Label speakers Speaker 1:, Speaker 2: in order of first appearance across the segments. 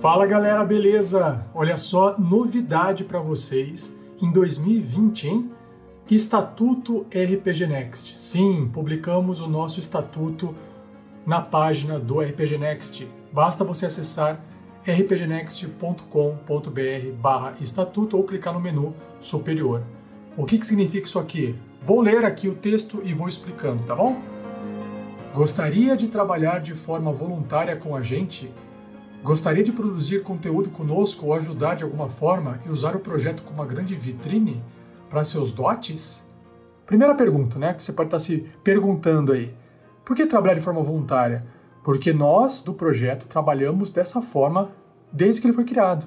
Speaker 1: Fala galera, beleza? Olha só, novidade para vocês em 2020, hein? Estatuto RPG Next. Sim, publicamos o nosso estatuto na página do RPG Next. Basta você acessar rpgnext.com.br/estatuto ou clicar no menu superior. O que, que significa isso aqui? Vou ler aqui o texto e vou explicando, tá bom? Gostaria de trabalhar de forma voluntária com a gente? Gostaria de produzir conteúdo conosco ou ajudar de alguma forma e usar o projeto como uma grande vitrine para seus dotes? Primeira pergunta, né, que você pode estar se perguntando aí. Por que trabalhar de forma voluntária? Porque nós do projeto trabalhamos dessa forma desde que ele foi criado.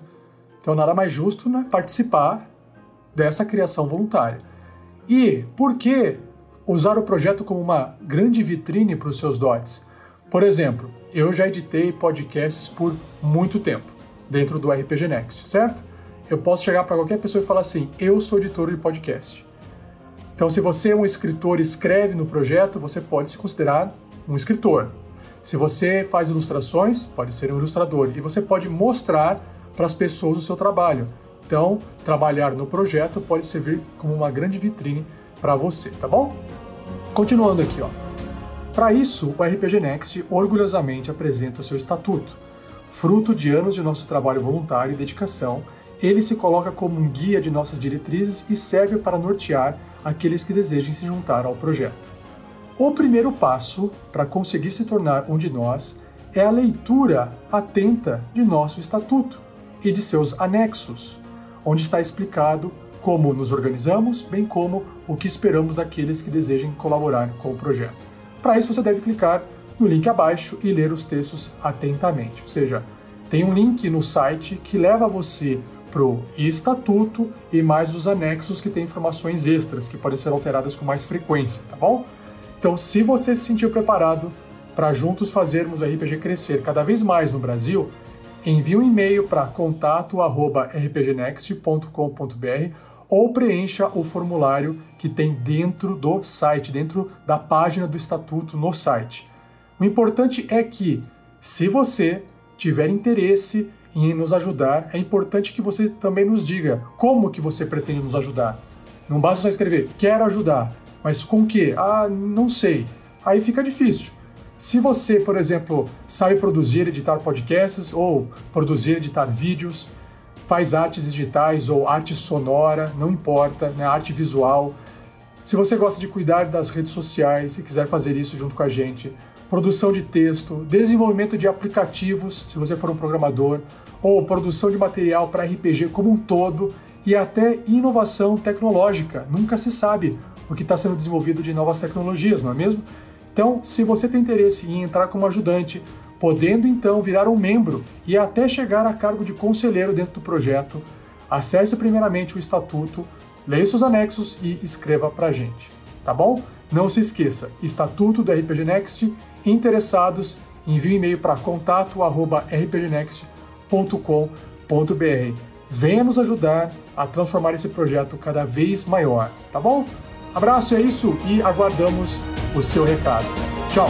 Speaker 1: Então nada mais justo né, participar dessa criação voluntária. E por que usar o projeto como uma grande vitrine para os seus dotes? Por exemplo, eu já editei podcasts por muito tempo dentro do RPG Next, certo? Eu posso chegar para qualquer pessoa e falar assim: eu sou editor de podcast. Então, se você é um escritor e escreve no projeto, você pode se considerar um escritor. Se você faz ilustrações, pode ser um ilustrador. E você pode mostrar para as pessoas o seu trabalho. Então, trabalhar no projeto pode servir como uma grande vitrine para você, tá bom? Continuando aqui, ó. Para isso, o RPG Next orgulhosamente apresenta o seu estatuto. Fruto de anos de nosso trabalho voluntário e dedicação, ele se coloca como um guia de nossas diretrizes e serve para nortear aqueles que desejem se juntar ao projeto. O primeiro passo para conseguir se tornar um de nós é a leitura atenta de nosso estatuto e de seus anexos, onde está explicado como nos organizamos, bem como o que esperamos daqueles que desejem colaborar com o projeto. Para isso, você deve clicar no link abaixo e ler os textos atentamente. Ou seja, tem um link no site que leva você para o estatuto e mais os anexos que têm informações extras que podem ser alteradas com mais frequência, tá bom? Então, se você se sentir preparado para juntos fazermos o RPG crescer cada vez mais no Brasil, envie um e-mail para contato@rpgnext.com.br ou preencha o formulário que tem dentro do site, dentro da página do estatuto no site. O importante é que, se você tiver interesse em nos ajudar, é importante que você também nos diga como que você pretende nos ajudar. Não basta só escrever quero ajudar, mas com que? Ah, não sei. Aí fica difícil. Se você, por exemplo, sabe produzir, editar podcasts ou produzir, editar vídeos, faz artes digitais ou arte sonora, não importa, né, arte visual. Se você gosta de cuidar das redes sociais e quiser fazer isso junto com a gente, produção de texto, desenvolvimento de aplicativos, se você for um programador, ou produção de material para RPG como um todo e até inovação tecnológica. Nunca se sabe o que está sendo desenvolvido de novas tecnologias, não é mesmo? Então, se você tem interesse em entrar como ajudante, podendo então virar um membro e até chegar a cargo de conselheiro dentro do projeto, acesse primeiramente o estatuto, leia seus anexos e escreva para a gente, tá bom? Não se esqueça, estatuto do RPG Next, interessados, envie um e-mail para contato@rpgnext.com.br. Venha nos ajudar a transformar esse projeto cada vez maior, tá bom? Abraço, é isso e aguardamos o seu recado. Tchau!